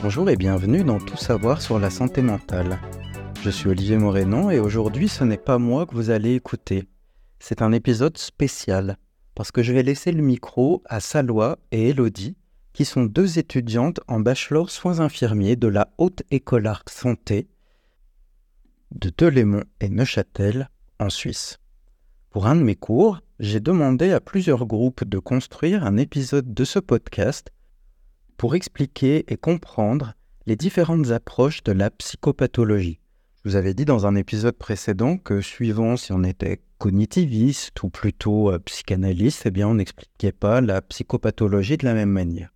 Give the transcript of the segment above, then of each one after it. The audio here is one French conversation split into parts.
Bonjour et bienvenue dans Tout savoir sur la santé mentale. Je suis Olivier Morénon et aujourd'hui ce n'est pas moi que vous allez écouter. C'est un épisode spécial parce que je vais laisser le micro à Salwa et Elodie qui sont deux étudiantes en bachelor soins infirmiers de la Haute École Arc Santé de Delémont et Neuchâtel en Suisse. Pour un de mes cours, j'ai demandé à plusieurs groupes de construire un épisode de ce podcast pour expliquer et comprendre les différentes approches de la psychopathologie. Je vous avais dit dans un épisode précédent que suivant si on était cognitiviste ou plutôt euh, psychanalyste, eh bien on n'expliquait pas la psychopathologie de la même manière.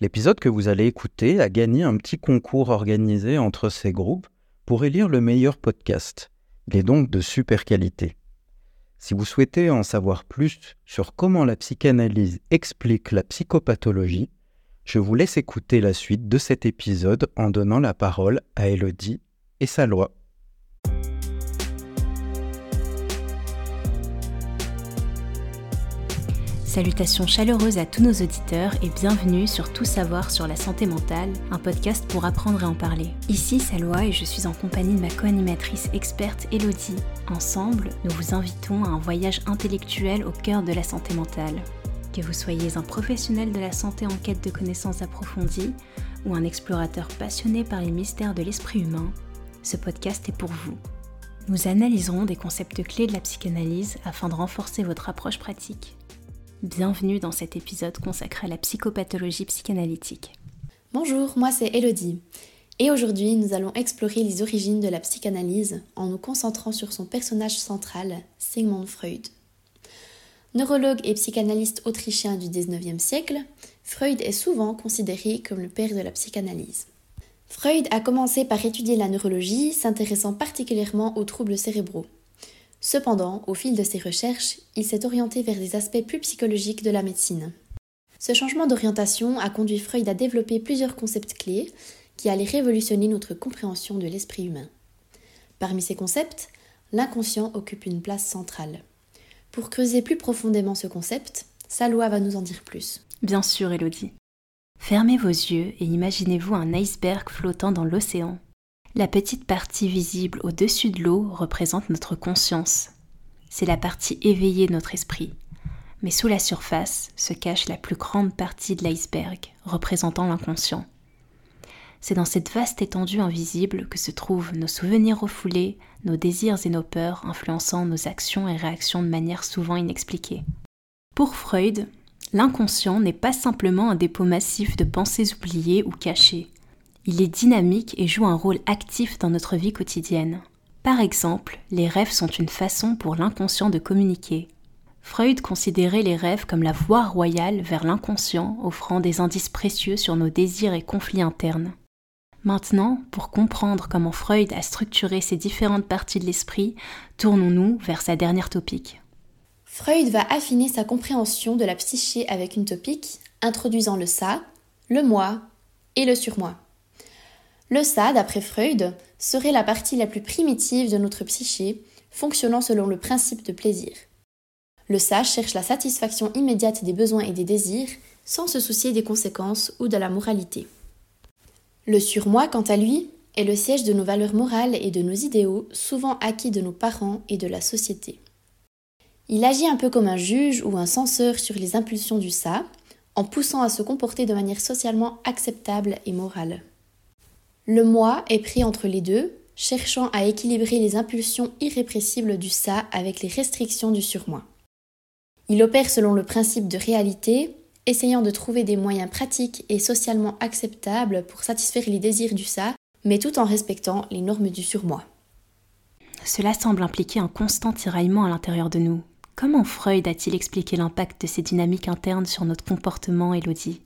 L'épisode que vous allez écouter a gagné un petit concours organisé entre ces groupes pour élire le meilleur podcast. Il est donc de super qualité. Si vous souhaitez en savoir plus sur comment la psychanalyse explique la psychopathologie, je vous laisse écouter la suite de cet épisode en donnant la parole à Elodie et sa loi. Salutations chaleureuses à tous nos auditeurs et bienvenue sur Tout savoir sur la santé mentale, un podcast pour apprendre et en parler. Ici Salwa et je suis en compagnie de ma co-animatrice experte Elodie. Ensemble, nous vous invitons à un voyage intellectuel au cœur de la santé mentale. Que vous soyez un professionnel de la santé en quête de connaissances approfondies ou un explorateur passionné par les mystères de l'esprit humain, ce podcast est pour vous. Nous analyserons des concepts clés de la psychanalyse afin de renforcer votre approche pratique. Bienvenue dans cet épisode consacré à la psychopathologie psychanalytique. Bonjour, moi c'est Elodie. Et aujourd'hui, nous allons explorer les origines de la psychanalyse en nous concentrant sur son personnage central, Sigmund Freud. Neurologue et psychanalyste autrichien du XIXe siècle, Freud est souvent considéré comme le père de la psychanalyse. Freud a commencé par étudier la neurologie, s'intéressant particulièrement aux troubles cérébraux. Cependant, au fil de ses recherches, il s'est orienté vers des aspects plus psychologiques de la médecine. Ce changement d'orientation a conduit Freud à développer plusieurs concepts clés qui allaient révolutionner notre compréhension de l'esprit humain. Parmi ces concepts, l'inconscient occupe une place centrale. Pour creuser plus profondément ce concept, Salwa va nous en dire plus. Bien sûr, Elodie. Fermez vos yeux et imaginez-vous un iceberg flottant dans l'océan. La petite partie visible au-dessus de l'eau représente notre conscience. C'est la partie éveillée de notre esprit. Mais sous la surface se cache la plus grande partie de l'iceberg, représentant l'inconscient. C'est dans cette vaste étendue invisible que se trouvent nos souvenirs refoulés, nos désirs et nos peurs influençant nos actions et réactions de manière souvent inexpliquée. Pour Freud, l'inconscient n'est pas simplement un dépôt massif de pensées oubliées ou cachées. Il est dynamique et joue un rôle actif dans notre vie quotidienne. Par exemple, les rêves sont une façon pour l'inconscient de communiquer. Freud considérait les rêves comme la voie royale vers l'inconscient, offrant des indices précieux sur nos désirs et conflits internes. Maintenant, pour comprendre comment Freud a structuré ces différentes parties de l'esprit, tournons-nous vers sa dernière topique. Freud va affiner sa compréhension de la psyché avec une topique introduisant le ça, le moi et le surmoi. Le ça, d'après Freud, serait la partie la plus primitive de notre psyché, fonctionnant selon le principe de plaisir. Le ça cherche la satisfaction immédiate des besoins et des désirs sans se soucier des conséquences ou de la moralité. Le surmoi, quant à lui, est le siège de nos valeurs morales et de nos idéaux, souvent acquis de nos parents et de la société. Il agit un peu comme un juge ou un censeur sur les impulsions du ça, en poussant à se comporter de manière socialement acceptable et morale. Le moi est pris entre les deux, cherchant à équilibrer les impulsions irrépressibles du ça avec les restrictions du surmoi. Il opère selon le principe de réalité, essayant de trouver des moyens pratiques et socialement acceptables pour satisfaire les désirs du ça, mais tout en respectant les normes du surmoi. Cela semble impliquer un constant tiraillement à l'intérieur de nous. Comment Freud a-t-il expliqué l'impact de ces dynamiques internes sur notre comportement, Elodie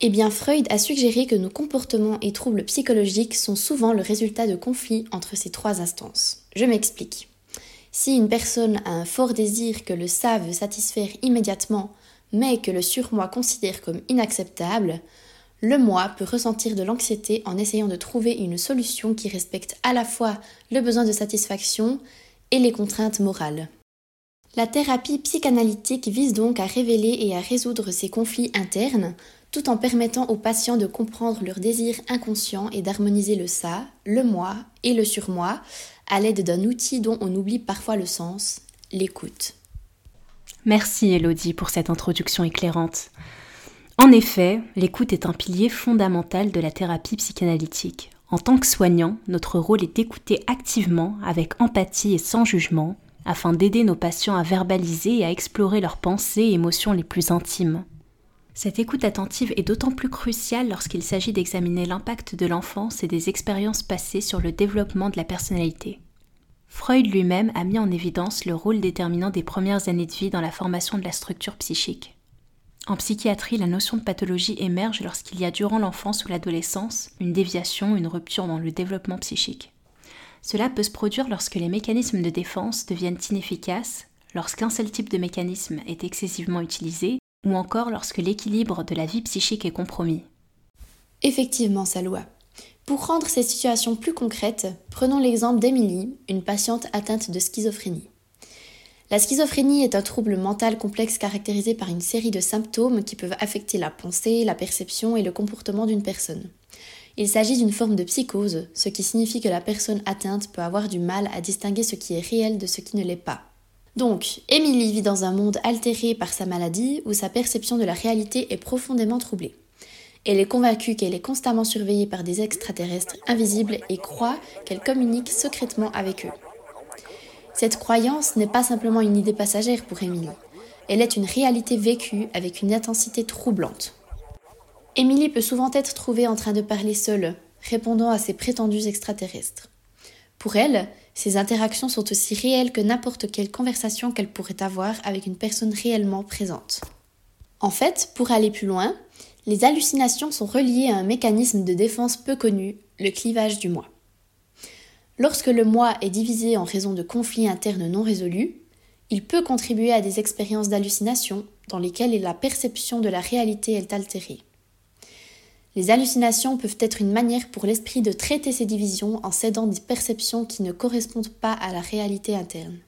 Eh bien, Freud a suggéré que nos comportements et troubles psychologiques sont souvent le résultat de conflits entre ces trois instances. Je m'explique. Si une personne a un fort désir que le ça veut satisfaire immédiatement, mais que le surmoi considère comme inacceptable, le moi peut ressentir de l'anxiété en essayant de trouver une solution qui respecte à la fois le besoin de satisfaction et les contraintes morales. La thérapie psychanalytique vise donc à révéler et à résoudre ces conflits internes, tout en permettant aux patients de comprendre leurs désirs inconscients et d'harmoniser le ça, le moi et le surmoi à l'aide d'un outil dont on oublie parfois le sens, l'écoute. Merci Elodie pour cette introduction éclairante. En effet, l'écoute est un pilier fondamental de la thérapie psychanalytique. En tant que soignant, notre rôle est d'écouter activement, avec empathie et sans jugement, afin d'aider nos patients à verbaliser et à explorer leurs pensées et émotions les plus intimes. Cette écoute attentive est d'autant plus cruciale lorsqu'il s'agit d'examiner l'impact de l'enfance et des expériences passées sur le développement de la personnalité. Freud lui-même a mis en évidence le rôle déterminant des premières années de vie dans la formation de la structure psychique. En psychiatrie, la notion de pathologie émerge lorsqu'il y a durant l'enfance ou l'adolescence une déviation, une rupture dans le développement psychique. Cela peut se produire lorsque les mécanismes de défense deviennent inefficaces, lorsqu'un seul type de mécanisme est excessivement utilisé ou encore lorsque l'équilibre de la vie psychique est compromis. Effectivement, Saloua. Pour rendre ces situations plus concrètes, prenons l'exemple d'Emilie, une patiente atteinte de schizophrénie. La schizophrénie est un trouble mental complexe caractérisé par une série de symptômes qui peuvent affecter la pensée, la perception et le comportement d'une personne. Il s'agit d'une forme de psychose, ce qui signifie que la personne atteinte peut avoir du mal à distinguer ce qui est réel de ce qui ne l'est pas. Donc, Émilie vit dans un monde altéré par sa maladie où sa perception de la réalité est profondément troublée. Elle est convaincue qu'elle est constamment surveillée par des extraterrestres invisibles et croit qu'elle communique secrètement avec eux. Cette croyance n'est pas simplement une idée passagère pour Émilie, elle est une réalité vécue avec une intensité troublante. Émilie peut souvent être trouvée en train de parler seule, répondant à ces prétendus extraterrestres. Pour elle, ces interactions sont aussi réelles que n'importe quelle conversation qu'elle pourrait avoir avec une personne réellement présente. En fait, pour aller plus loin, les hallucinations sont reliées à un mécanisme de défense peu connu, le clivage du moi. Lorsque le moi est divisé en raison de conflits internes non résolus, il peut contribuer à des expériences d'hallucination dans lesquelles la perception de la réalité est altérée. Les hallucinations peuvent être une manière pour l'esprit de traiter ces divisions en cédant des perceptions qui ne correspondent pas à la réalité interne.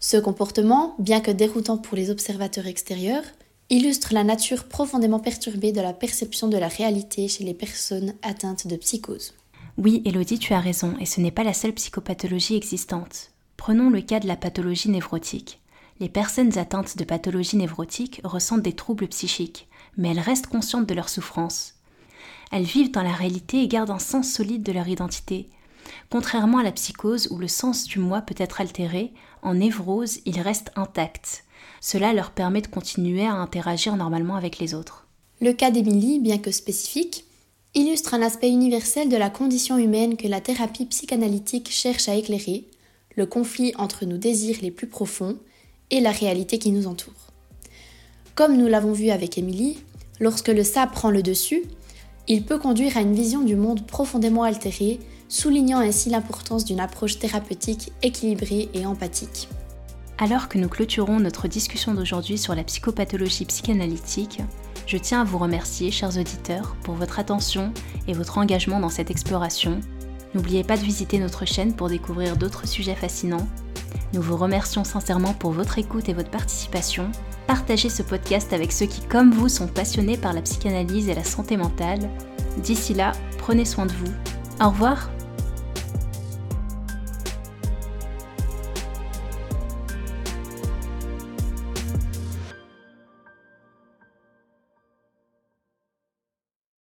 Ce comportement, bien que déroutant pour les observateurs extérieurs, illustre la nature profondément perturbée de la perception de la réalité chez les personnes atteintes de psychose. Oui, Elodie, tu as raison, et ce n'est pas la seule psychopathologie existante. Prenons le cas de la pathologie névrotique. Les personnes atteintes de pathologie névrotique ressentent des troubles psychiques, mais elles restent conscientes de leur souffrance. Elles vivent dans la réalité et gardent un sens solide de leur identité. Contrairement à la psychose où le sens du moi peut être altéré, en névrose, il reste intact. Cela leur permet de continuer à interagir normalement avec les autres. Le cas d'Émilie, bien que spécifique, illustre un aspect universel de la condition humaine que la thérapie psychanalytique cherche à éclairer, le conflit entre nos désirs les plus profonds et la réalité qui nous entoure. Comme nous l'avons vu avec Émilie, lorsque le ça prend le dessus, il peut conduire à une vision du monde profondément altérée, soulignant ainsi l'importance d'une approche thérapeutique équilibrée et empathique. Alors que nous clôturons notre discussion d'aujourd'hui sur la psychopathologie psychanalytique, je tiens à vous remercier, chers auditeurs, pour votre attention et votre engagement dans cette exploration. N'oubliez pas de visiter notre chaîne pour découvrir d'autres sujets fascinants. Nous vous remercions sincèrement pour votre écoute et votre participation partagez ce podcast avec ceux qui, comme vous, sont passionnés par la psychanalyse et la santé mentale. D'ici là, prenez soin de vous. Au revoir